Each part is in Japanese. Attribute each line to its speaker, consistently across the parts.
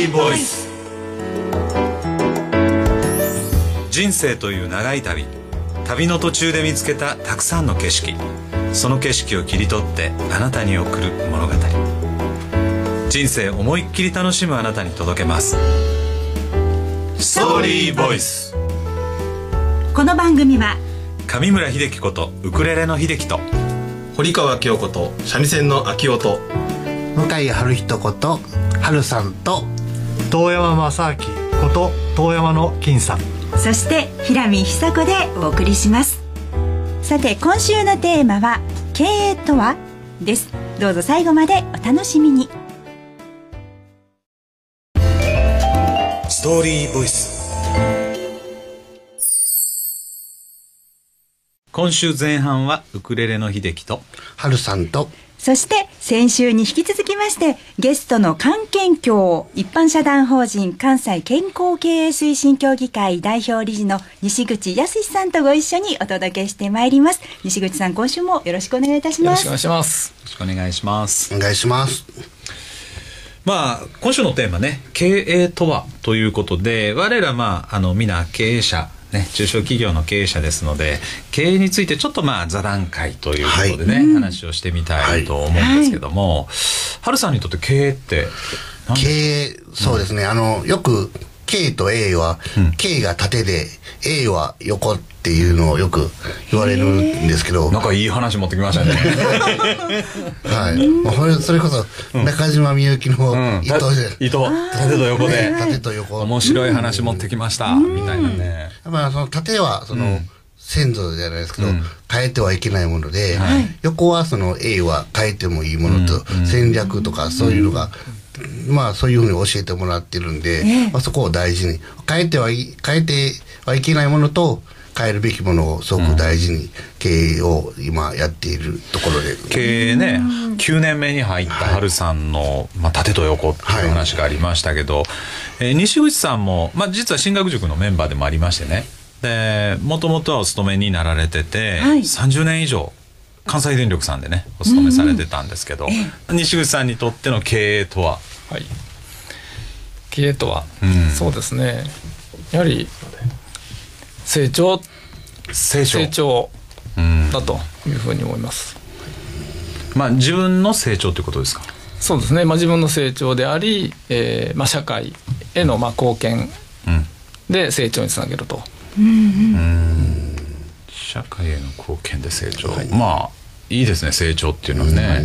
Speaker 1: リーボイス人生という長い旅。旅の途中で見つけたたくさんの景色。その景色を切り取ってあなたに送る物語。人生思いっきり楽しむあなたに届けます。ストーリーボイス
Speaker 2: この番組は
Speaker 1: 上村秀樹ことウクレレの秀樹と
Speaker 3: 堀川清子と三味線の秋音
Speaker 4: 向井春人こと春さんと
Speaker 5: 遠山正明こと遠山の金さん。
Speaker 2: そして平見久子でお送りします。さて今週のテーマは経営とは？です。どうぞ最後までお楽しみに。
Speaker 1: ストーリーボイス。今週前半はウクレレの秀樹と
Speaker 4: 春さんと
Speaker 2: そして先週に引き続きましてゲストの関健協一般社団法人関西健康経営推進協議会代表理事の西口康さんとご一緒にお届けしてまいります。西口さん今週もよろしくお願いいたします。
Speaker 6: よろしくお願いします。
Speaker 1: よろしくお願いします。
Speaker 4: お願いします。
Speaker 1: まあ今週のテーマね経営とはということで我らまああの皆経営者ね、中小企業の経営者ですので経営についてちょっとまあ座談会ということでね、
Speaker 4: はい。
Speaker 1: 話をしてみたいと思うんですけども、春さんにとって経営って何
Speaker 4: 経営そうですね、あのよく K と A は、K が縦で A は横っていうのをよく言われるんですけど、
Speaker 1: なんかいい話持ってきましたね。
Speaker 4: はい、もうこれそれこそ中島みゆきの
Speaker 1: うん。
Speaker 4: 糸で、
Speaker 1: 糸。縦と横で。
Speaker 4: 縦と横。
Speaker 1: 面白い話持ってきました。みたいなね。
Speaker 4: まあその縦はその、
Speaker 1: うん。
Speaker 4: 先祖じゃないですけど、
Speaker 1: うん。
Speaker 4: 変えてはいけないもので、
Speaker 1: はい。
Speaker 4: 横はその A は変えてもいいものと、
Speaker 1: うん。
Speaker 4: 戦略とかそういうのが、まあそういうふうに教えてもらってるんで、まあ、そこを大事に。変えてはい変えてはいけないものと変えるべきものをすごく大事に経営を今やっているところで、
Speaker 1: 経営ね9年目に入った春さんの、まあ、縦と横っていう話がありましたけど、えー西口さんも、まあ、実は進学塾のメンバーでもありましてね。でもともとはお勤めになられてて、
Speaker 2: はい。
Speaker 1: 30年以上関西電力さんでねお勤めされてたんですけど、西口さんにとっての経営とは
Speaker 6: はい。経営とは、
Speaker 1: うん。
Speaker 6: そうですね。やはり成長
Speaker 1: 成長。
Speaker 6: だというふうに思います。
Speaker 1: まあ、自分の成長ということですか？
Speaker 6: そうですね。まあ自分の成長であり、えーまあ社会へのまあ貢献
Speaker 1: うん。
Speaker 6: で成長につなげると。
Speaker 1: 社会への貢献で成長、まあいいですね。成長っていうのはね、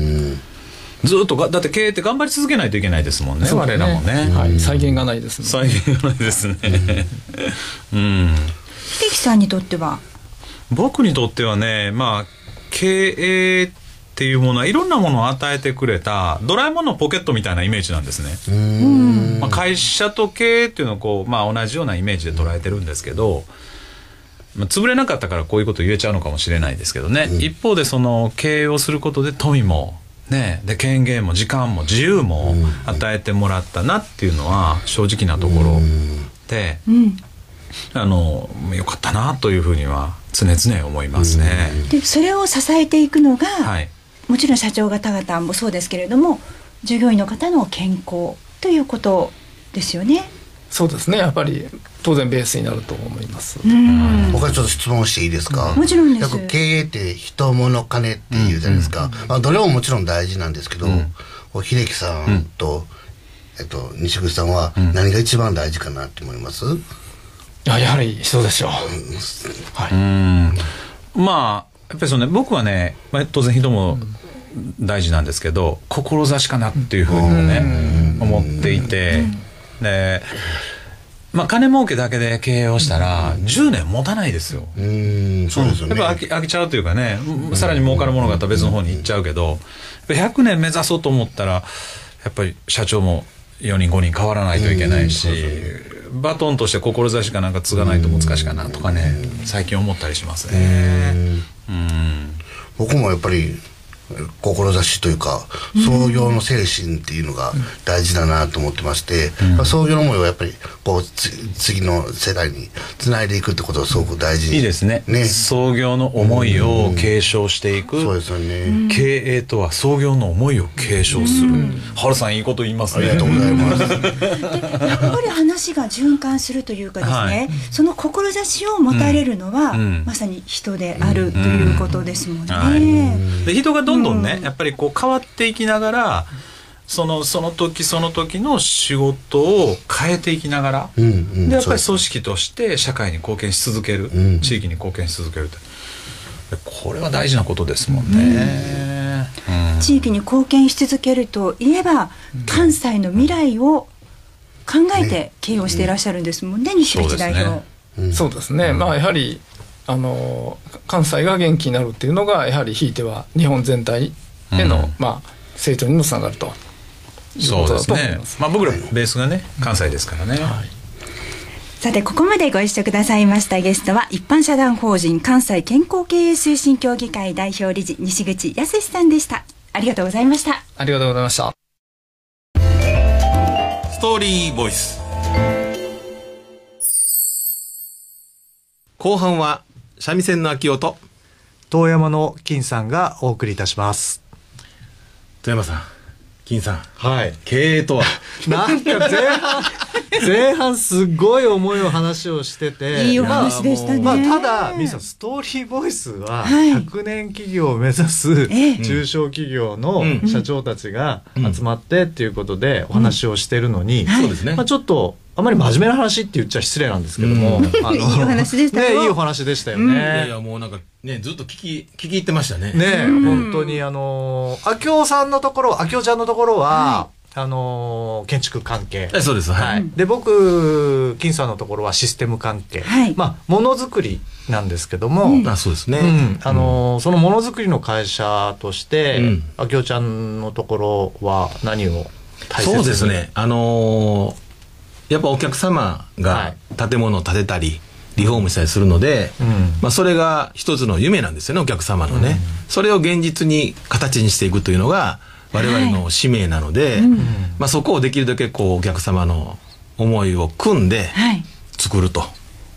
Speaker 1: ずっとがだって経営って頑張り続けないといけないですもんね我
Speaker 6: そうです
Speaker 1: らもね、
Speaker 6: はい。再現がないですね。
Speaker 1: 再現がないですね。うん。
Speaker 2: 秀樹さんにとっては？
Speaker 1: 僕にとってはねまあ経営っていうものはいろんなものを与えてくれたドラえもんのポケットみたいなイメージなんですね、まあ、会社と経営っていうのをこう、まあ、同じようなイメージで捉えてるんですけど、まあ、潰れなかったからこういうこと言えちゃうのかもしれないですけどね、一方でその経営をすることで富もね。で権限も時間も自由も与えてもらったなっていうのは正直なところで、
Speaker 2: うん。
Speaker 1: あのよかったなというふうには常々思いますね。
Speaker 2: でそれを支えていくのが、
Speaker 1: はい。
Speaker 2: もちろん社長方々もそうですけれども従業員の方の健康ということですよね。
Speaker 6: そうですね。やっぱり当然ベースになると思います。
Speaker 2: うん。
Speaker 4: 僕はちょっと質問していいですか、
Speaker 2: もちろんです。
Speaker 4: よく経営って人物金っていうじゃないですか、まあ、どれももちろん大事なんですけど、こう秀樹さんと、えっと、西口さんは何が一番大事かなって思います、
Speaker 6: いややはり人でしょう。はい。
Speaker 1: うん。まあやっぱりそうね僕はね、まあ、当然人も大事なんですけど志かなっていうふうにもね思っていてでまあ金儲けだけで経営をしたら10年持たないですよ。
Speaker 4: うーんそうですよね、
Speaker 1: やっぱ飽き飽きちゃうというかねさらに儲かるものがあったら別の方に行っちゃうけどやっぱ100年目指そうと思ったらやっぱり社長も4人5人変わらないといけないしバトンとして志かなんか継がないと難しいかなとかね最近思ったりしますね。うん。
Speaker 4: 僕もやっぱり志というか創業の精神っていうのが大事だなと思ってまして、まあ、創業の思いをやっぱりこうつ次の世代につないでいくってことをすごく大事に
Speaker 1: いいですね。
Speaker 4: ね。
Speaker 1: 創業の思いを継承していく、
Speaker 4: そうですよね、
Speaker 1: 経営とは創業の思いを継承する、ハルさんいいこと言いますね。
Speaker 4: ありがとうございます。
Speaker 2: やっぱり話が循環するというかですね、
Speaker 1: はい。
Speaker 2: その志を持たれるのは、
Speaker 1: うん。
Speaker 2: まさに人であるということですもんね。
Speaker 1: はい。で人がどんどんね、やっぱりこう変わっていきながらそのその時その時の仕事を変えていきながら、
Speaker 4: うんうん
Speaker 1: でやっぱり組織として社会に貢献し続ける、
Speaker 4: うん。
Speaker 1: 地域に貢献し続けるって。でこれは大事なことですもんね。うん。
Speaker 2: 地域に貢献し続けるといえば、関西の未来を考えて経営をしていらっしゃるんですもんね、西口代表。
Speaker 1: そうですね。
Speaker 4: うん。
Speaker 6: そうですね、まあやはりあの関西が元気になるっていうのがやはりひいては日本全体への、
Speaker 1: うん。
Speaker 6: まあ成長にもつながるという
Speaker 1: そうです
Speaker 6: ことだと思い
Speaker 1: ね。まあ僕らベースがね関西ですからね。
Speaker 2: さてここまでご一緒くださいましたゲストは一般社団法人関西健康経営推進協議会代表理事西口康さんでした。ありがとうございました。
Speaker 6: ありがとうございました。
Speaker 3: ストーリーボイス。後半は三味線の秋音。
Speaker 5: 遠山の金さんがお送りいたします。
Speaker 3: 富山さん金さん。
Speaker 5: はい。
Speaker 3: 経営とは？
Speaker 5: なんか前半 前半すごい重いお話をしてて。
Speaker 2: いいお話でしたね。
Speaker 5: まあ、まあただミさんストーリーボイスは
Speaker 2: はい。
Speaker 5: 100年企業を目指す
Speaker 2: ええ。
Speaker 5: 中小企業の
Speaker 3: うん。
Speaker 5: 社長たちが集まってっていうことでお話をしてるのに、
Speaker 3: そうですね。
Speaker 5: まあ、ちょっとあまり真面目な話って言っちゃ失礼なんですけども、あの
Speaker 2: いいお話でしたよ。
Speaker 5: ねいいお話でしたよね。
Speaker 3: いやいやもうなんかねずっと聞き聞き入ってましたね。
Speaker 5: ねえ、本当にあのー、秋夫さんのところ、秋夫ちゃんのところは、あのー建築関係。
Speaker 3: えそうです。はい、
Speaker 5: はい、で僕金さんのところはシステム関係、
Speaker 2: はい。
Speaker 5: まあものづくりなんですけども、
Speaker 3: あそうですね、
Speaker 5: うん。あのーそのものづくりの会社として、
Speaker 3: うん。
Speaker 5: 秋夫ちゃんのところは何を大切に？
Speaker 3: そうですね。あのーやっぱお客様
Speaker 5: は
Speaker 3: が建物を建てたりリフォームしたりするので、
Speaker 5: うん。
Speaker 3: まあ、それが一つの夢なんですよねお客様のね、それを現実に形にしていくというのが我々の使命なので、まあ、そこをできるだけこうお客様の思いを組んで
Speaker 2: はい。
Speaker 3: 作ると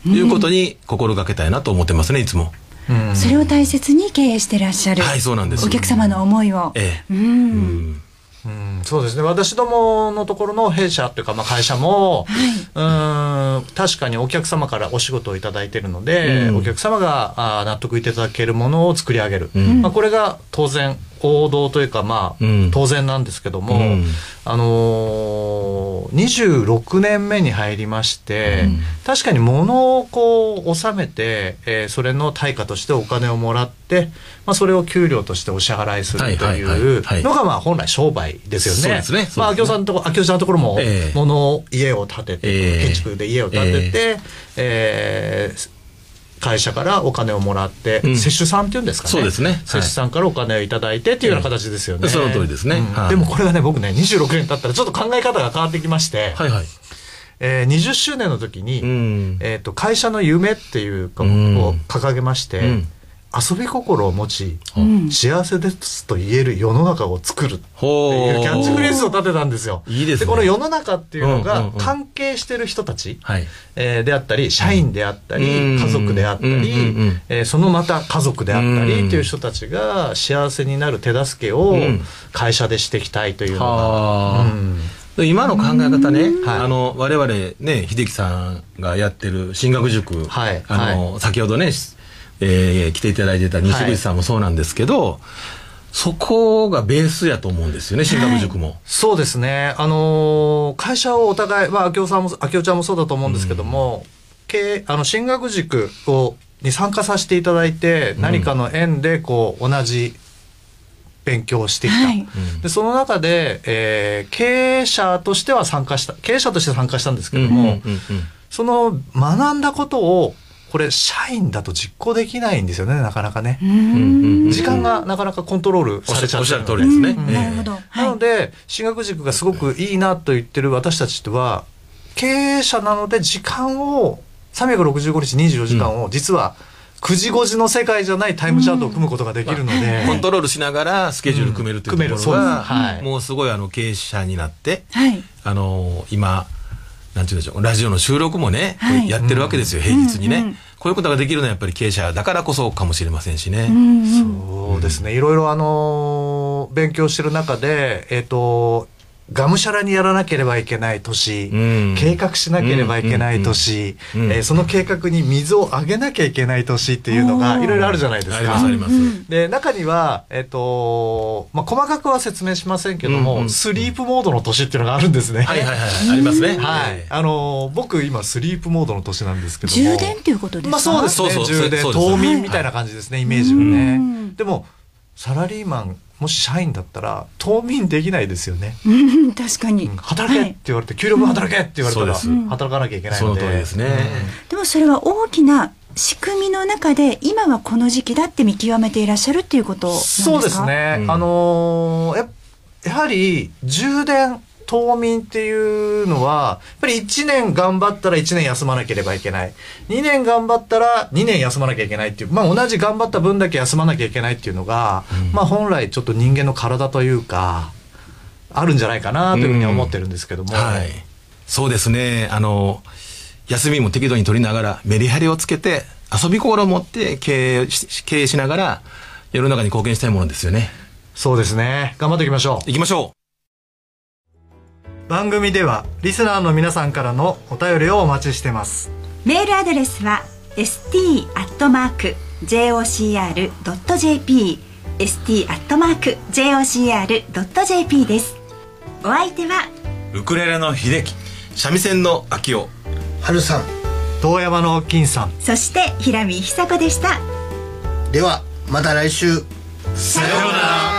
Speaker 3: いうことに心がけたいなと思ってますねいつも。
Speaker 5: うん。
Speaker 2: それを大切に経営してらっしゃる、
Speaker 3: はいそうなんです。
Speaker 2: お客様の思いを、
Speaker 3: ええ。
Speaker 2: うん
Speaker 3: うん
Speaker 5: うんそうですね。私どものところの弊社というか、まあ、会社も、うーん確かにお客様からお仕事をいただいているので、
Speaker 3: うん。
Speaker 5: お客様があー納得いただけるものを作り上げる、
Speaker 3: ん。
Speaker 5: まあ、これが当然王道というか、まあ
Speaker 3: うん。
Speaker 5: 当然なんですけども、
Speaker 3: うん。
Speaker 5: あのー、26年目に入りまして、確かに物をこう納めて、えーそれの対価としてお金をもらって、まあ、それを給料としてお支払いすると
Speaker 3: はいはいはい
Speaker 5: いう
Speaker 3: はい。
Speaker 5: のがまあ本来商売ですよね。
Speaker 3: そうですね。
Speaker 5: まあ、
Speaker 3: そうですね。
Speaker 5: 秋夫さんのとこ、秋夫ちゃんのところも
Speaker 3: ええ、
Speaker 5: 物を、家を建てて、
Speaker 3: ええ。
Speaker 5: 建築で家を建てて、えー会社からお金をもらって、
Speaker 3: うん。
Speaker 5: 接種さんっていうんですかね。
Speaker 3: そうですね。はい
Speaker 5: 接種さんからお金をいただいてっていうような形ですよね。
Speaker 3: ええその通りですね。
Speaker 5: でもこれがね、僕ね、26年経ったらちょっと考え方が変わってきまして、
Speaker 3: はいはい。
Speaker 5: えー20周年の時に、
Speaker 3: うん。
Speaker 5: えっ、と、会社の夢っていうか、
Speaker 3: うん。
Speaker 5: を掲げまして、
Speaker 3: うん
Speaker 5: 遊び心を持ち、
Speaker 2: うん。
Speaker 5: 幸せですと言える世の中を作るって
Speaker 3: ほ
Speaker 5: いうキャッチフレーズを立てたんですよ。
Speaker 3: いいですね。
Speaker 5: この世の中っていうのが関係してる人たち、
Speaker 3: はい。
Speaker 5: えーであったり、社員であったり、
Speaker 3: うん。
Speaker 5: 家族であったり、えーそのまた家族であったり
Speaker 3: うん
Speaker 5: っていう人たちが幸せになる手助けを
Speaker 3: うん。
Speaker 5: 会社でしていきたいというのが、
Speaker 3: 今の考え方ね、
Speaker 5: はい。
Speaker 3: あの、我々ね、秀樹さんがやってる進学塾、
Speaker 5: はい。
Speaker 3: あの、先ほどね、しえー来ていただいてた西口さんもそうなんですけど、そこがベースやと思うんですよね、進学塾も。
Speaker 5: そうですね。あのー会社をお互い、まあ、秋夫さんも、秋夫ちゃんもそうだと思うんですけども、経営、あの、進学塾を、に参加させていただいて、何かの縁で、こう、同じ勉強をしてきた。
Speaker 2: はい
Speaker 5: で、その中で、えー経営者としては参加した、経営者として参加したんですけども、
Speaker 3: うんうんうん
Speaker 5: その学んだことを、これ、社員だと実行できないんですよね、なかなかね。
Speaker 3: うん。うんうん
Speaker 5: 時間がなかなかコントロール
Speaker 3: おっしゃ
Speaker 5: されちゃって。
Speaker 3: おっしゃる通りですね。
Speaker 2: なるほど、
Speaker 5: な
Speaker 2: はい。
Speaker 5: ので、進学塾がすごくいいなと言ってる私たちとは、経営者なので時間を、365日24時間を実は9時5時の世界じゃないタイムチャートを組むことができるので、
Speaker 3: コントロールしながらスケジュール組めるというところが
Speaker 5: です。はい
Speaker 3: もうすごいあの経営者になって
Speaker 2: はい。
Speaker 3: あの今なんていうんでしょうラジオの収録もね、
Speaker 2: はい。
Speaker 3: やってるわけですよ、平日にね、
Speaker 2: うんうん
Speaker 3: こういうことができるのはやっぱり経営者だからこそかもしれませんしね、
Speaker 5: そうですね。いろいろあのー勉強してる中でえっ、とがむしゃらにやらなければいけない年、
Speaker 3: うん。
Speaker 5: 計画しなければいけない年、
Speaker 3: うんうんうん
Speaker 5: えーその計画に水をあげなきゃいけない年っていうのがいろいろあるじゃないですか。
Speaker 3: ありますあります、
Speaker 5: で中には、えっとまあ、細かくは説明しませんけども、
Speaker 3: うんうん
Speaker 5: スリープモードの年っていうのがあるんですね。
Speaker 3: はいはいはいありますね、
Speaker 5: はい。
Speaker 3: ええ
Speaker 5: あの僕今スリープモードの年なんですけども。
Speaker 2: 充電っていうことですか？
Speaker 5: まあそうですね。
Speaker 3: そうそう
Speaker 5: 充電冬眠みたいな感じですね、イメージは
Speaker 2: うん。
Speaker 5: ねでもサラリーマンもし社員だったら冬眠できないですよね、
Speaker 2: うん、確かに。
Speaker 5: うん働けって言われて、給料分働けって言われたら、働かなきゃいけない
Speaker 3: その
Speaker 5: ので
Speaker 3: 通りですね、
Speaker 2: でもそれは大きな仕組みの中で今はこの時期だって見極めていらっしゃるっていうことなんですか？
Speaker 5: そうですね、
Speaker 3: うん
Speaker 5: あのーややはり充電冬眠っていうのはやっぱり1年頑張ったら1年休まなければいけない2年頑張ったら2年休まなきゃいけないっていう、まあ、同じ頑張った分だけ休まなきゃいけないっていうのが、まあ、本来ちょっと人間の体というかあるんじゃないかなというふうには思ってるんですけども、
Speaker 3: はい。そうですね。あの、休みも適度に取りながら、メリハリをつけて、遊び心を持って経営し経営しながら、世の中に貢献したいものですよね。
Speaker 5: そうですね頑張っていきましょう
Speaker 3: 行きましょ
Speaker 5: 番組ではリスナーの皆さんからのお便りをお待ちしてます。
Speaker 2: メールアドレスは st.jocr.jp st.jocr.jp です。お相手は
Speaker 1: ウクレレの秀樹
Speaker 3: う。三味線の秋代。
Speaker 4: 春さん。
Speaker 5: 遠山の金さん。
Speaker 2: そして平見久子でした。
Speaker 4: ではまた来週。
Speaker 1: さようなら